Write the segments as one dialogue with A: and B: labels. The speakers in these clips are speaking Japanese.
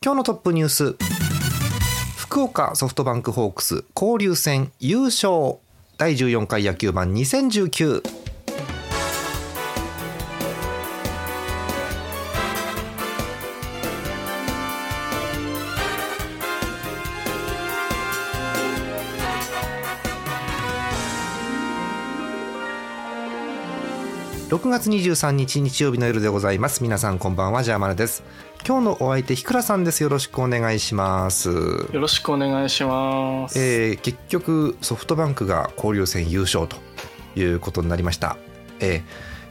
A: 今日のトップニュース。福岡ソフトバンクホークス交流戦優勝。第14回野球盤2019 6月23日日曜日の夜でございます。皆さんこんばんはジャーマネです。今日のお相手ひくらさんです。よろしくお願いします。よ
B: ろしくお願いします。
A: えー、結局ソフトバンクが交流戦優勝ということになりました。え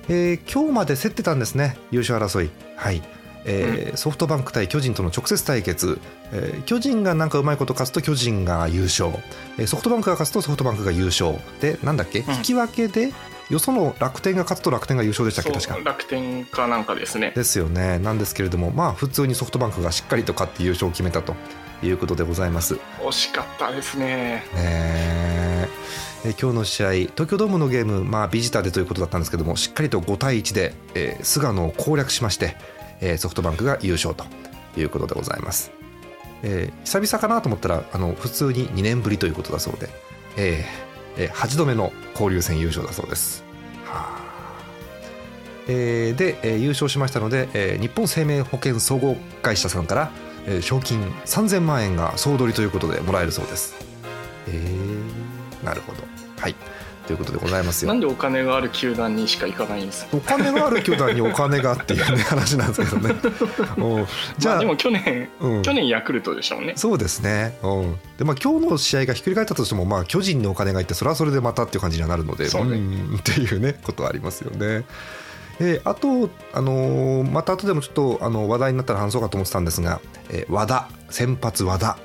A: ー、えー、今日まで競ってたんですね。優勝争い。はい。えー、うん、ソフトバンク対巨人との直接対決、えー、巨人がなんかうまいこと勝つと巨人が優勝、えー、ソフトバンクが勝つとソフトバンクが優勝。でなんだっけ、引き分けでよその楽天が勝つと楽天が優勝でしたっけ？確か。
B: 楽天かなんかですね。
A: ですよね。なんですけれどもまあ普通にソフトバンクがしっかりと勝って優勝を決めたということでございます。
B: 惜しかったですね。
A: ねえ。今日の試合東京ドームのゲーム、まあ、ビジターでということだったんですけどもしっかりと5対1で、えー、菅野を攻略しまして、えー、ソフトバンクが優勝ということでございます、えー、久々かなと思ったらあの普通に2年ぶりということだそうで、えー、え8度目の交流戦優勝だそうです。はあえー、で、えー、優勝しましたので、えー、日本生命保険総合会社さんから、えー、賞金3000万円が総取りということでもらえるそうです。えー、なるほど。はい。ということでございますよ。
B: なんでお金がある球団にしか行かないんです
A: お金がある球団にお金がっていう、ね、話なんですけどね。
B: じゃあ、まあ、でも去年、うん、去年ヤクルトでしょうね。
A: そうですね。うん、でまあ今日の試合がひっくり返ったとしてもまあ巨人にお金がいってそれはそれでまたっていう感じにはなるので、
B: そうね、
A: うんっていうねことはありますよね。えー、あと、あのー、また後でもちょっとあの話題になったら話そうかと思ってたんですが、えー、和田先発和田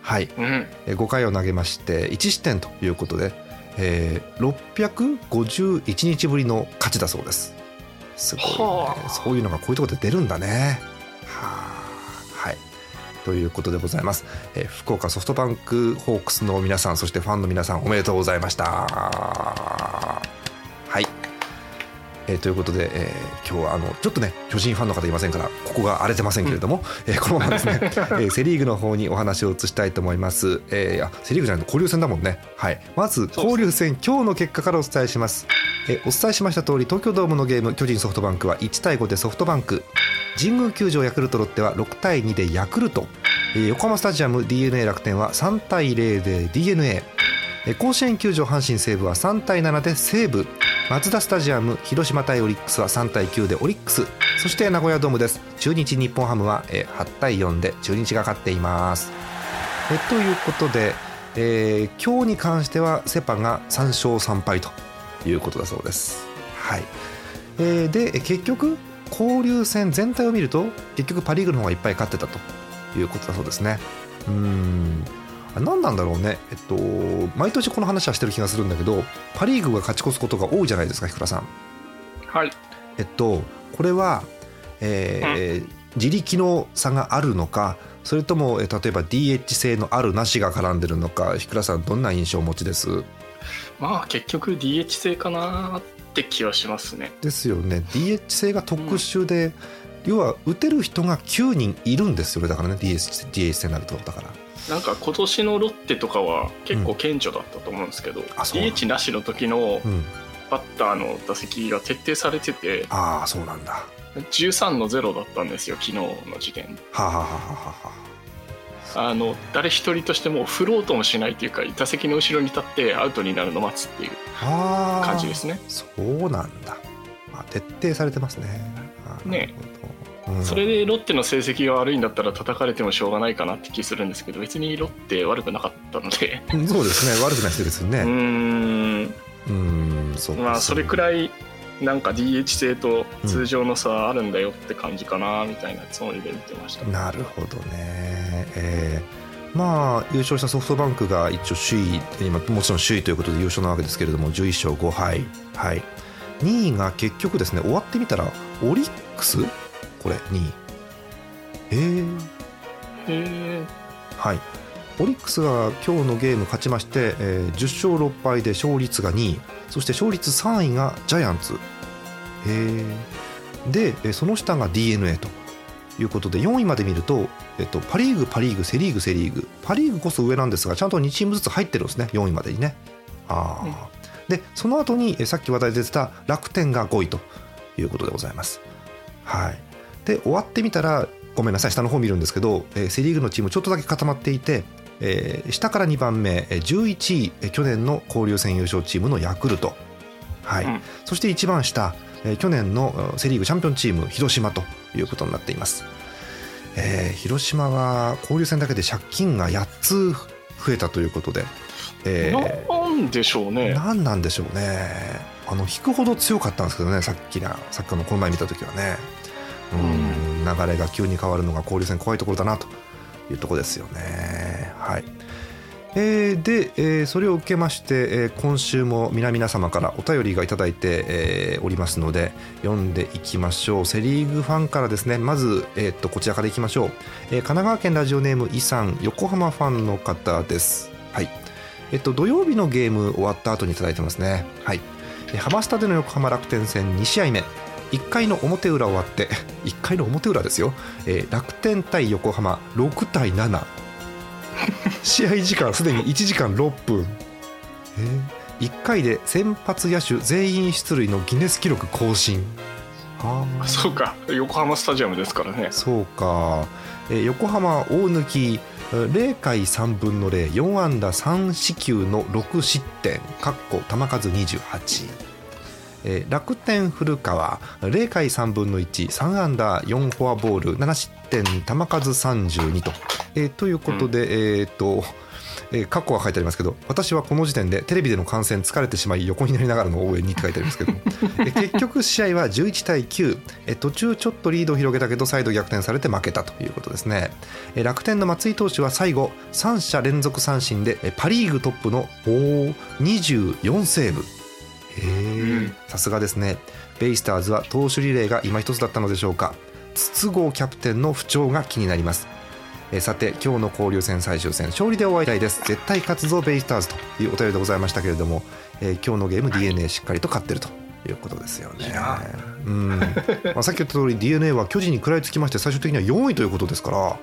A: はい、うん、えー、5回を投げまして1失点ということで、えー、651日ぶりの勝ちだそうです。すごい、ね、そういうのがこういうところで出るんだね。ははい。ということでございます、えー、福岡ソフトバンクホークスの皆さんそしてファンの皆さんおめでとうございましたえー、ということで、えー、今日はあのちょっとね巨人ファンの方いませんからここが荒れてませんけれども、うん、えー、このままですね、えー、セ・リーグの方にお話を移したいと思います、えー、あセ・リーグじゃないと交流戦だもんね。はい。まず交流戦今日の結果からお伝えします、えー、お伝えしました通り東京ドームのゲーム巨人ソフトバンクは1対5でソフトバンク。神宮球場ヤクルトロッテは6対2でヤクルト、えー、横浜スタジアム d n a 楽天は3対0で d n a 甲子園球場阪神西武は3対7で西武マツダスタジアム広島対オリックスは3対9でオリックス。そして名古屋ドームです。中日日本ハムは8対4で中日が勝っています。えということで、えー、今日に関してはセ・パが3勝3敗ということだそうです。はい、えー、で結局交流戦全体を見ると結局パ・リーグの方がいっぱい勝ってたということだそうですね。うん。何なんだろうね、えっと、毎年この話はしてる気がするんだけどパ・リーグが勝ち越すことが多いじゃないですか日倉さん。
B: はい。
A: えっと、これは、えー、自力の差があるのかそれとも、え例えば DH 性のあるなしが絡んでるのか日倉さんどんな印象をお持ちです？
B: まあ結局 DH 性かなって気はしますね。
A: ですよね。DH 性が特殊で、うん、要は打てる人が9人いるんですよね。だからね DH, DH 性になると。だから。
B: なんか今年のロッテとかは結構顕著だったと思うんですけど、うん、DH なしの時のバッターの打席が徹底されてて、
A: ああそうなんだ。
B: 13の0だったんですよ昨日の時点
A: はあ、ははは
B: あ、あ。の誰一人としても振ろうともしないというか打席の後ろに立ってアウトになるのを待つっていう感じですね。
A: そうなんだ、まあ、徹底されてますね。
B: ねそれでロッテの成績が悪いんだったら叩かれてもしょうがないかなって気するんですけど別にロッテ悪くなかったので。
A: そうですね。悪くない人ですよね。
B: うん。うんそうまあそれくらいなんか DH 制と通常の差あるんだよって感じかなみたいなつもりで見てました、
A: うん、なるほどね。えー、まあ優勝したソフトバンクが一応首位今もちろん首位ということで優勝なわけですけれども11勝5敗。はい。2位が結局ですね終わってみたらオリックスこれ2位へえへ
B: え
A: はい。オリックスが今日のゲーム勝ちまして、えー、10勝6敗で勝率が2位。そして勝率3位がジャイアンツ。へでその下が d n a ということで4位まで見ると、えっと、パ・リーグパ・リーグセ・リーグセ・リーグ。パ・リーグこそ上なんですがちゃんと2チームずつ入ってるんですね。4位までにね。あ、うん、でその後にさっき話題で出てた楽天が5位ということでございます。はいで終わってみたらごめんなさい下の方見るんですけど、えー、セ・リーグのチームちょっとだけ固まっていてえー、下から2番目11位去年の交流戦優勝チームのヤクルト、はい。うん、そして一番下去年のセ・リーグチャンピオンチーム広島ということになっています、えー、広島は交流戦だけで借金が8つ増えたということで、
B: えー、なんでしょうね。
A: 何なんでしょうね。あの引くほど強かったんですけどねさっきなさっきのこの前見た時はねうん。流れが急に変わるのが交流戦怖いところだなというとこですよね。はい。えー、で、えー、それを受けまして、えー、今週も皆々様からお便りがいただいて、えー、おりますので読んでいきましょう。セ・リーグファンからですねまず、えー、っとこちらからいきましょう、えー、神奈川県ラジオネームイさん横浜ファンの方です。はい。えっと土曜日のゲーム終わった後にいただいてますね。はい。ハマスタでの横浜楽天戦2試合目。1回の表裏終わって1回の表裏ですよ、えー、楽天対横浜6対7試合時間すでに1時間6分、えー、1回で先発野手全員出塁のギネス記録更新。
B: あそうか。横浜スタジアムですからね。
A: そうか、えー、横浜大抜0回3分の04安打3四球の6失点。かっこ球数28えー、楽天古川0回3分の13アンダー4フォアボール7失点球数32と、えー、ということで、うん、えっとえー、カッコが書いてありますけど私はこの時点でテレビでの観戦疲れてしまい横になりながらの応援にって書いてありますけど。え結局試合は11対9え途中ちょっとリードを広げたけど再度逆転されて負けたということですね。え楽天の松井投手は最後3者連続三振でパ・リーグトップの24セーブさすがですね。ベイスターズは投手リレーが今一つだったのでしょうか。筒香キャプテンの不調が気になります。えさて今日の交流戦最終戦勝利で終わりたいです。絶対勝つぞベイスターズというお便りでございましたけれども、えー、今日のゲーム d n a しっかりと勝ってると。いうことですよね。うん、まあ、さっき言った通り d n a は巨人に食らいつきまして最終的には4位ということですから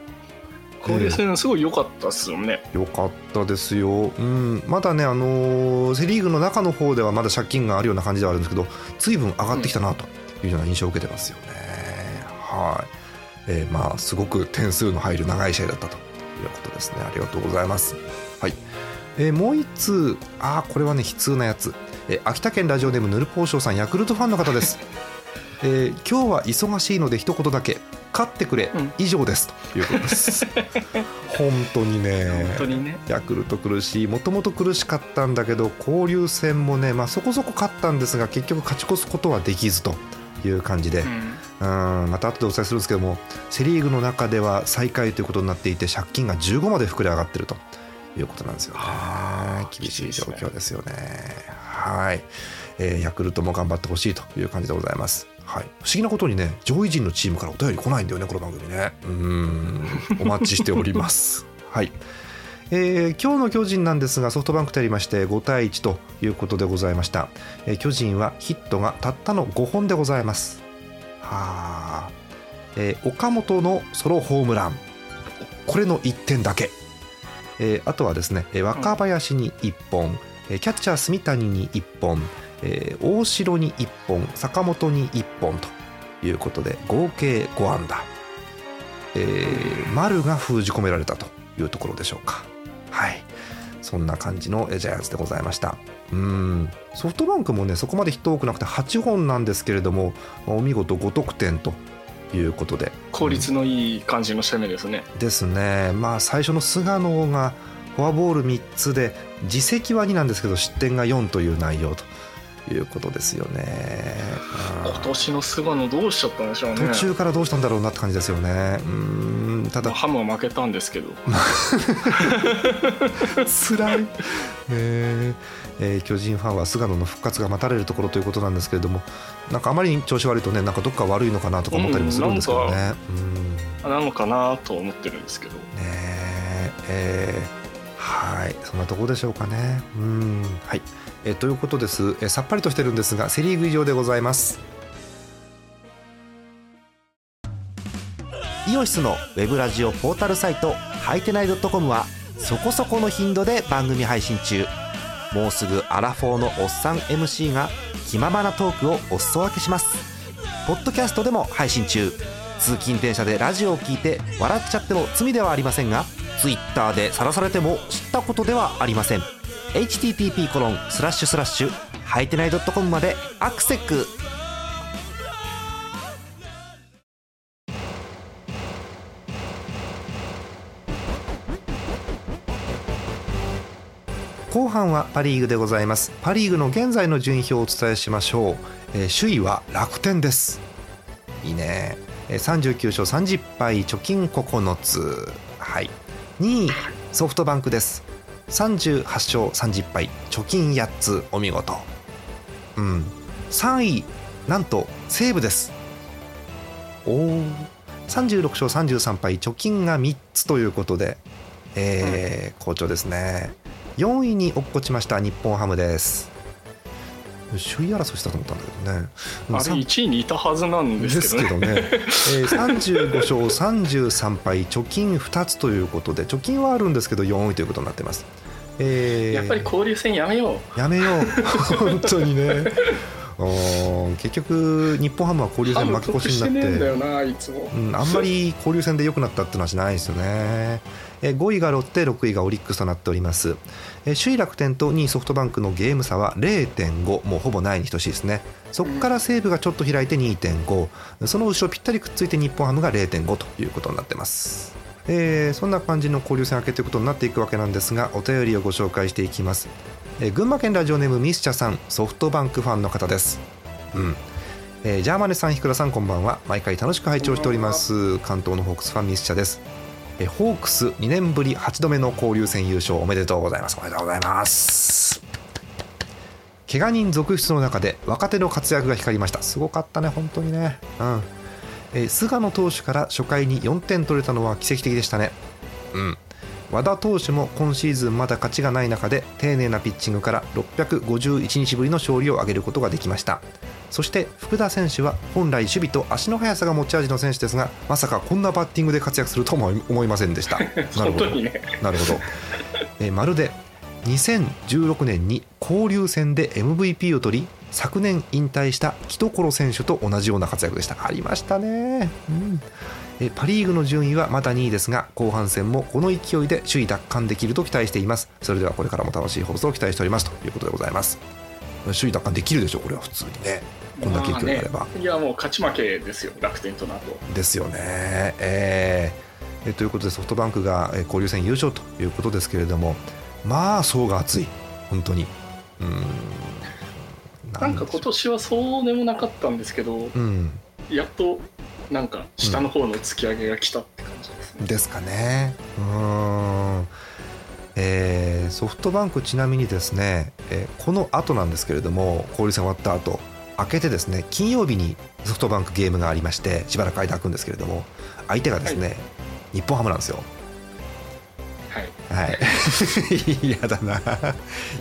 B: 交流戦すごい良かったですよね。
A: 良かったですよ。うん、まだね、あのー、セ・リーグの中の方ではまだ借金があるような感じではあるんですけど、ずいぶん上がってきたなというような印象を受けてますよね。うん、はい。えー、まあ、すごく点数の入る長い試合だったということですね。ありがとうございます。はい。えー、もう一通、ああ、これはね、悲痛なやつ。えー、秋田県ラジオネームぬるぽうしょうさん、ヤクルトファンの方です。えー、今日は忙しいので一言だけ勝ってくれ、うん、以上です。ということです。本当にね。
B: 本当にね。
A: ヤクルト苦しい。もともと苦しかったんだけど交流戦もね、まあ、そこそこ勝ったんですが結局勝ち越すことはできずという感じで、うん、ん。また後でお伝えするんですけどもセ・リーグの中では最下位ということになっていて借金が15まで膨れ上がってるということなんですよね。厳しい状況ですよね。はい、えー、ヤクルトも頑張ってほしいという感じでございますはい、不思議なことにね上位陣のチームからお便り来ないんだよねこの番組ね。うん。お待ちしております。はい。えー、今日の巨人なんですがソフトバンクとやりまして5対1ということでございました、えー、巨人はヒットがたったの5本でございます。はあ、えー、岡本のソロホームラン。これの1点だけ、えー、あとはですね若林に1本、キャッチャー住谷に1本えー、大城に1本坂本に1本ということで合計5安打、えー、丸が封じ込められたというところでしょうか。はい。そんな感じのジャイアンツでございました。うん。ソフトバンクもねそこまでヒット多くなくて8本なんですけれどもお見事5得点ということで。
B: 効率のいい感じの攻めですね、
A: うん、ですね。まあ最初の菅野がフォアボール3つで自責は2なんですけど失点が4という内容ということですよね。
B: 今年の菅野どうしちゃったんでしょうね。
A: 途中からどうしたんだろうなって感じですよね。うんただ
B: ハムは負けたんですけど。
A: 辛い。ねえー、巨人ファンは菅野の復活が待たれるところということなんですけれどもなんかあまりに調子悪いとねなんかどっか悪いのかなとか思ったりもするんですけどね。
B: うん、なのかなと思ってるんですけど。ね
A: えー、はいそんなところでしょうかね。うんはいえ、ということです、え、さっぱりとしてるんですがセ・リーグ以上でございます。イオシスのウェブラジオポータルサイトハイテナイドットコムはそこそこの頻度で番組配信中。もうすぐアラフォーのおっさん MC が気ままなトークをお裾分けします。ポッドキャストでも配信中。通勤電車でラジオを聞いて笑っちゃっても罪ではありませんが Twitter で晒されても知ったことではありません。Http コロンスラッシュスラッシュはいてない .com までアクセック後半はパ・リーグでございます。パ・リーグの現在の順位表をお伝えしましょう、えー、首位は楽天です。いいね。39勝30敗貯金9つ。はい。2位ソフトバンクです。38勝30敗貯金8つお見事うん。3位なんと西武です。おお36勝33敗貯金が3つということで、えー、好調ですね。4位に落っこちました日本ハムです。首位争いしたと思ったんだけどね。
B: あれ1位にいたはずなんですけどね。
A: ですけどね、えー、35勝33敗貯金2つということで貯金はあるんですけど4位ということになってます、
B: えー、やっぱり交流戦やめよ
A: う。やめよう。本当にね。結局日本ハムは交流戦負け越しになって。うん、あんまり交流戦で良くなったっていうのはしないですよね。5位がロッテ6位がオリックスとなっております。首位楽天と2位ソフトバンクのゲーム差は0.5もうほぼないに等しいですね。そこから西武がちょっと開いて2.5その後ろぴったりくっついて日本ハムが0.5ということになってますえー、そんな感じの交流戦明けということになっていくわけなんですがお便りをご紹介していきます、えー、群馬県ラジオネームミスチャさんソフトバンクファンの方です。うん。えー、ジャーマネさん、ひくらさん、こんばんは。毎回楽しく拝聴しております。関東のホークスファンミスチャです。えホークス2年ぶり8度目の交流戦優勝おめでとうございます。おめでとうございます。怪我人続出の中で若手の活躍が光りました。すごかったね本当にね。うん。え菅野投手から初回に4点取れたのは奇跡的でしたね。うん。和田投手も今シーズンまだ勝ちがない中で丁寧なピッチングから651日ぶりの勝利を挙げることができました。そして福田選手は本来守備と足の速さが持ち味の選手ですがまさかこんなバッティングで活躍するとも思いませんでした。なるほど、ね、なるほど、えまるで2016年に交流戦で MVP を取り昨年引退した木所選手と同じような活躍でした。ありましたね、うん。えパ・リーグの順位はまだ2位ですが後半戦もこの勢いで首位奪還できると期待しています。それではこれからも楽しい放送を期待しておりますということでございます。首位奪還できるでしょうこれは普通にね。こんな結局があれば、
B: ね、いやもう勝ち負けですよ。楽天となと
A: ですよね。えー、えということでソフトバンクが交流戦優勝ということですけれども。まあ層が厚い。本当に。うん
B: なんか今年はそうでもなかったんですけど、うん、やっとなんか下の方の突き上げが来たって感じですね。
A: うん、ですかね。うんえー、ソフトバンクちなみにですね、えー、この後なんですけれども交流戦終わった後明けてですね金曜日にソフトバンクゲームがありましてしばらく間空くんですけれども相手がですね、はい、日本ハムなんですよ。はい。嫌だな。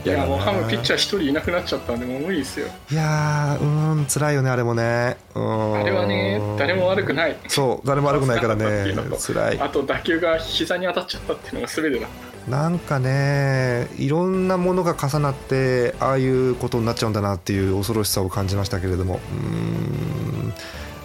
B: いやもうハムピッチャー一人いなくなっちゃったんでもう無理ですよ。
A: いやうん辛いよねあれもね。
B: うんあれはね誰も悪くない。
A: そう誰も悪くないからね 辛い。
B: あと打球が膝に当たっちゃったっていうのが全てだ。
A: なんかねいろんなものが重なってああいうことになっちゃうんだなっていう恐ろしさを感じましたけれどもうん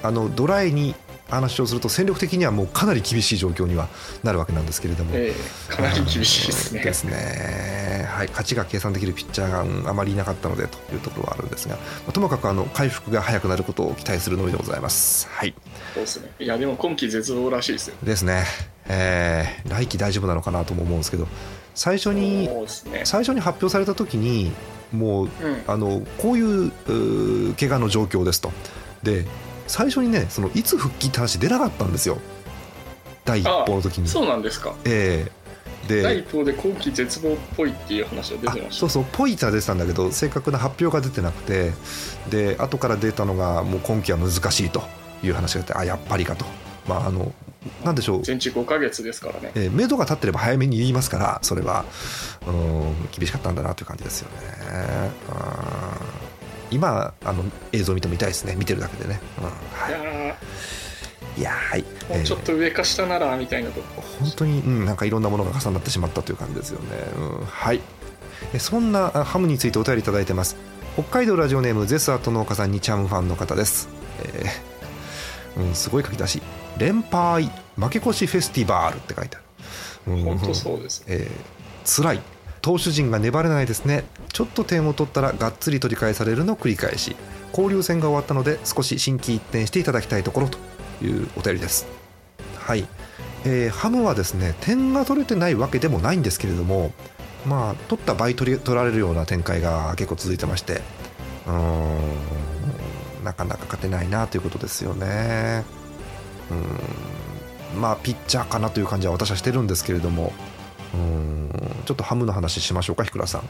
A: あのドライに話をすると戦力的にはもうかなり厳しい状況にはなるわけなんですけれども、え
B: ー、かなり厳しいですね。
A: ですね、はい、勝ちが計算できるピッチャーが、うん、あまりいなかったのでというところはあるんですが、まあ、ともかくあの回復が早くなることを期待するのみでございます。はい、
B: そうですね。いやでも今季絶望らしいですよ。
A: ですね、えー、来季大丈夫なのかなとも思うんですけど最初に、ね、最初に発表された時にもう、うん、あのこういう怪我の状況ですと。で最初にねそのいつ復帰って話出なかったんですよ。第一報の時に。
B: そうなんですか。
A: ええ。
B: で第一報で後期絶望っぽいっていう話が出てました。
A: そうそうぽいっては出てたんだけど正確な発表が出てなくてで後から出たのがもう今期は難しいという話があってあやっぱりかと。まああのなんでしょう。
B: 全治5か月ですからね、
A: えー、目処が立ってれば早めに言いますからそれはうん厳しかったんだなという感じですよね今あの映像見ても痛いですね。見てるだけでね、うんはい、いやはい。
B: もうちょっと上か下ならみたいなと、
A: えー、本当に、うん、なんかいろんなものが重なってしまったという感じですよね、うん、はい。そんなハムについてお便りいただいてます。北海道ラジオネームゼスアート農家さんにチャームファンの方です、えーうん、すごい書き出し。連敗負け越しフェスティバールって書いてあ
B: る、うん、本当そうです、
A: えー、辛い投手陣が粘れないですね。ちょっと点を取ったらがっつり取り返されるの繰り返し。交流戦が終わったので少し心機一転していただきたいところというお便りです。はい、えー、ハムはですね点が取れてないわけでもないんですけれどもまあ取った倍取り取られるような展開が結構続いてましてうーんなかなか勝てないなということですよね。うんまあピッチャーかなという感じは私はしてるんですけれどもうん。ちょっとハムの話しましょうか日倉さん、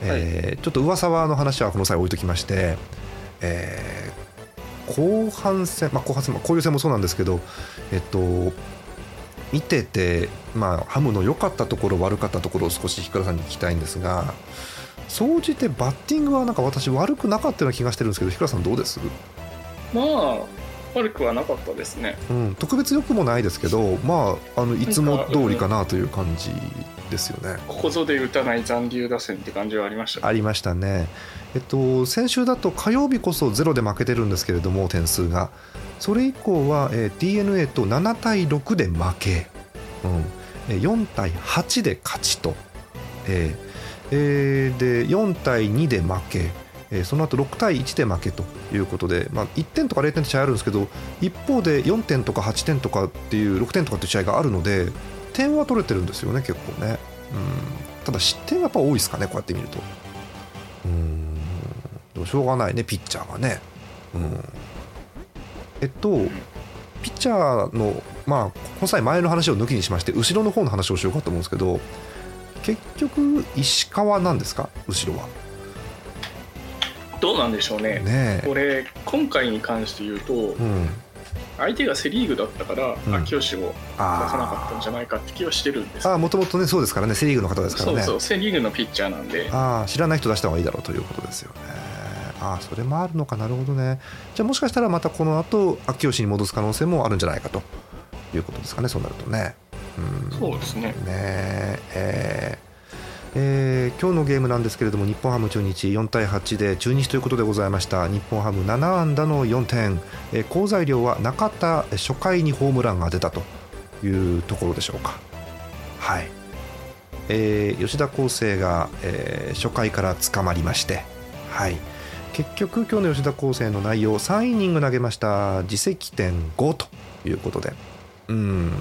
A: えー、ちょっと噂はの話はこの際置いときまして、えー、後半戦、まあ、後半戦、交流戦もそうなんですけど、えっと、見てて、まあ、ハムの良かったところ悪かったところを少し日倉さんに聞きたいんですが総じてバッティングはなんか私悪くなかったような気がしてるんですけど日倉さんどうです？
B: まあ悪くはなかったですね、
A: うん、特別よくもないですけどまああのいつも通りかなという感じですよね。
B: ここぞで打たない残留打線って感じはありました、
A: ね、ありましたね。えっと先週だと火曜日こそゼロで負けてるんですけれども点数が。それ以降は、えー、d n a と7対6で負け、うん、4対8で勝ちと、えー。えー、で4対2で負けえー、その後6対1で負けということで、まあ、1点とか0点って試合あるんですけど一方で4点とか8点とかっていう6点とかっていう試合があるので点は取れてるんですよね結構ね。うん。ただ失点がやっぱ多いですかねこうやって見ると。うん。でもしょうがないねピッチャーがね。うん。えっとピッチャーのまあこの際前の話を抜きにしまして後ろの方の話をしようかと思うんですけど結局石川なんですか？後ろは。
B: どうなんでしょうね。ねこれ今回に関して言うと、うん、相手がセ・リーグだったから、うん、秋吉を出さなかったんじゃないかって気はしてるんです。
A: あもともとねそうですからねセ・リーグの方ですからね。
B: そうそうセ・リーグのピッチャーなんで。
A: あ知らない人出した方がいいだろうということですよね。あそれもあるのかなるほどね。じゃあもしかしたらまたこの後秋吉に戻す可能性もあるんじゃないかということですかねそうなるとね。
B: うん。そうですね。ね
A: えーえー、今日のゲームなんですけれども日本ハム中日4対8で中日ということでございました。日本ハム7安打の4点、えー、好材料は中田初回にホームランが出たというところでしょうか。はい、えー、吉田康生が、えー、初回から捕まりまして。はい。結局今日の吉田康生の内容3イニング投げました。自責点5ということで。うん。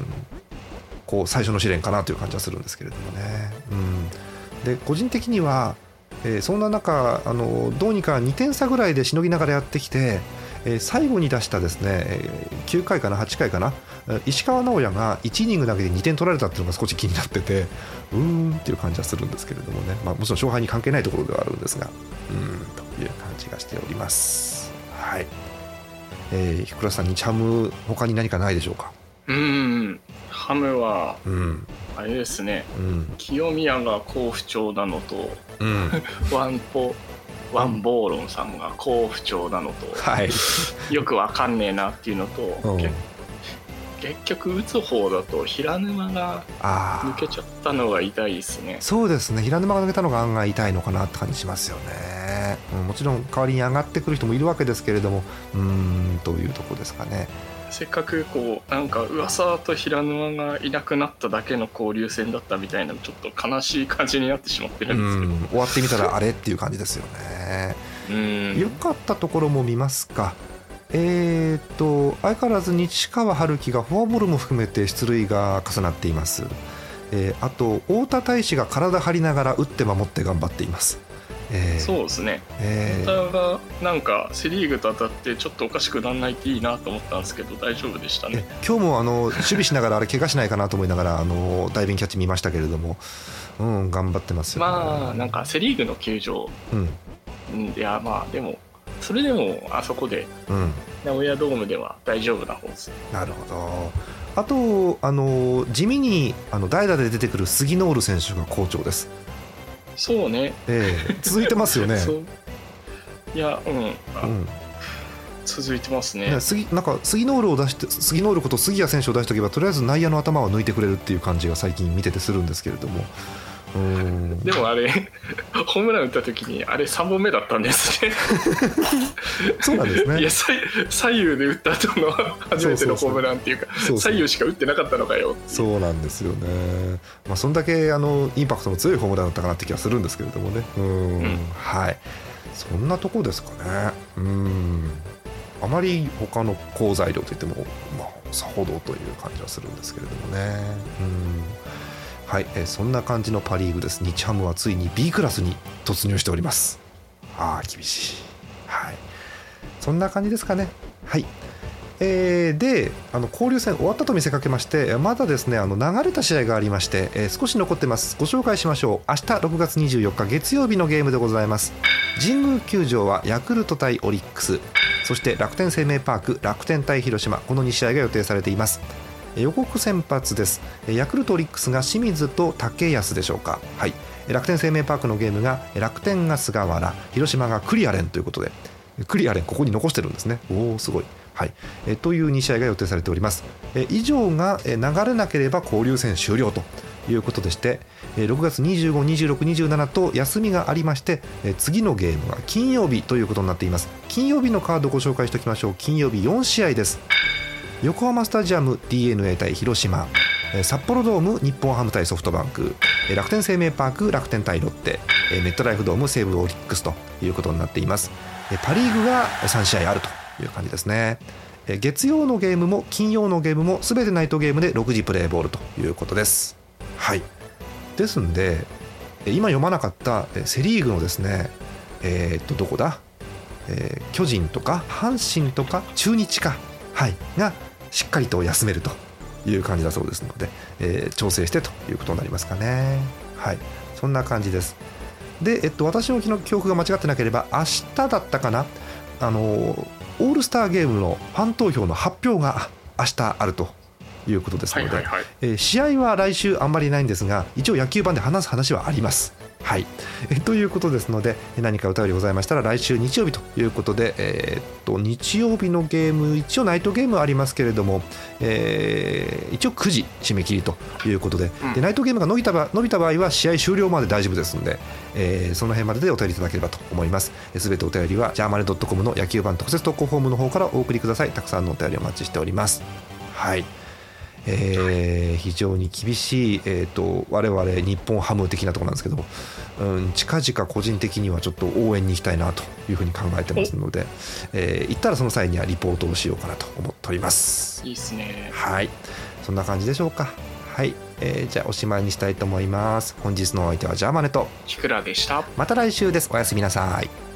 A: こう最初の試練かなという感じはするんですけれどもね。うん。で個人的には、えー、そんな中あのどうにか2点差ぐらいでしのぎながらやってきて、えー、最後に出したですね、9回かな8回かな石川直也が1イニングだけで2点取られたっていうのが少し気になっててうーんっていう感じはするんですけれどもね、まあ、もちろん勝敗に関係ないところではあるんですがうんという感じがしております。はい、えー、日倉さんにチャム他に何かないでしょうか？
B: うんハムは、うん、あれですね、うん、清宮が好不調なのと、うん、ワンポワンボーロンさんが好不調なのと、はい、よくわかんねえなっていうのと、うん、結局打つ方だと平沼が抜けちゃったのが痛いですね。
A: そうですね。平沼が抜けたのが案外痛いのかなって感じしますよね、うん、もちろん代わりに上がってくる人もいるわけですけれどもうんというとこですかね
B: せっかくこうなんか噂と平沼がいなくなっただけの交流戦だったみたいなちょっと悲しい感じになってしまってるんですけど。
A: 終わってみたらあれっていう感じですよね。うん。よかったところも見ますか。えー、っと相変わらず西川春樹がフォアボールも含めて出塁が重なっています、えー、あと太田大使が体張りながら打って守って頑張っています
B: えー、そうですね、えー、がなんかセ・リーグと当たってちょっとおかしくならないっていいなと思ったんですけど大丈夫でしたね。
A: 今日もあの守備しながらあれ怪我しないかなと思いながらあのダイビングキャッチ見ましたけれども、うん、頑張ってますよ、
B: ね、まあなんかセ・リーグの球場、うん、いやまあでもそれでもあそこで、うん、名古屋ドームでは大丈夫な方です。
A: なるほど。あとあの地味にあの代打で出てくる杉ノール選手が好調です
B: そうね、
A: えー、続いてますよね。
B: いやうん、うん、続いてますね。
A: ね杉なんか杉ノールを出して杉ノールこと杉谷選手を出しておけばとりあえず内野の頭は抜いてくれるっていう感じが最近見ててするんですけれども
B: でもあれ ホームラン打った時にあれ3本目だったんですね。
A: そうなんですね。
B: いや左右で打った後の初めてのホームランっていうか左右しか打ってなかったのかよ。
A: そうなんですよね。まあそんだけあのインパクトの強いホームランだったかなって気がするんですけれどもね。うん、はい。そんなとこですかね。うん。あまり他の好材料といっても、まあ、さほどという感じはするんですけれどもね。うんはい、えー、そんな感じのパ・リーグです。日ハムはついに B クラスに突入しております。ああ厳しい。はい。そんな感じですかね。はい。えー、であの交流戦終わったと見せかけましてまだですねあの流れた試合がありまして、えー、少し残ってます。ご紹介しましょう。明日6月24日月曜日のゲームでございます。神宮球場はヤクルト対オリックス。そして楽天生命パーク楽天対広島。この2試合が予定されています。予告先発ですヤクルトオリックスが清水と竹安でしょうかはい楽天生命パークのゲームが楽天が菅原広島がクリアレンということでクリアレンここに残してるんですねおおすごいはい、えという2試合が予定されております。え以上が流れなければ交流戦終了ということでして、6月25、26、27と休みがありまして、次のゲームは金曜日ということになっています。金曜日のカードをご紹介しておきましょう。金曜日4試合です。横浜スタジアム d n a 対広島。札幌ドーム日本ハム対ソフトバンク。楽天生命パーク楽天対ロッテ。メットライフドーム西武オリックスということになっています。パ・リーグが3試合あるという感じですね。月曜のゲームも金曜のゲームも全てナイトゲームで6時プレーボールということです。はい。ですんで今読まなかったセ・リーグのですねえー、っとどこだ、えー、巨人とか阪神とか中日か。はい。がしっかりと休めるという感じだそうですので、えー、調整してということになりますかね。はい。そんな感じです。で、えっと、私の記憶が間違ってなければ明日だったかな。あのオールスターゲームのファン投票の発表が明日あるということですので、えー、試合は来週あんまりないんですが一応野球盤で話す話はありますはい、えということですので何かお便りございましたら来週日曜日ということで、えー、っと日曜日のゲーム一応ナイトゲームありますけれども、えー、一応9時締め切りということでうん、でナイトゲームが伸びた伸びた場合は試合終了まで大丈夫ですので、えー、その辺まででお便りいただければと思います。すべてお便りはジャーマネドットコムの野球版特設投稿フォームの方からお送りください。たくさんのお便りお待ちしております。はいえー、非常に厳しい、えーと、我々日本ハム的なところなんですけど、うん、近々個人的にはちょっと応援に行きたいなというふうに考えてますので、えー、行ったらその際にはリポートをしようかなと思っております。
B: いいですね。
A: はい。そんな感じでしょうか。はい、えー、じゃあおしまいにしたいと思います。本日のお相手はジャーマネと
B: キクラでした。
A: また来週です。おやすみなさい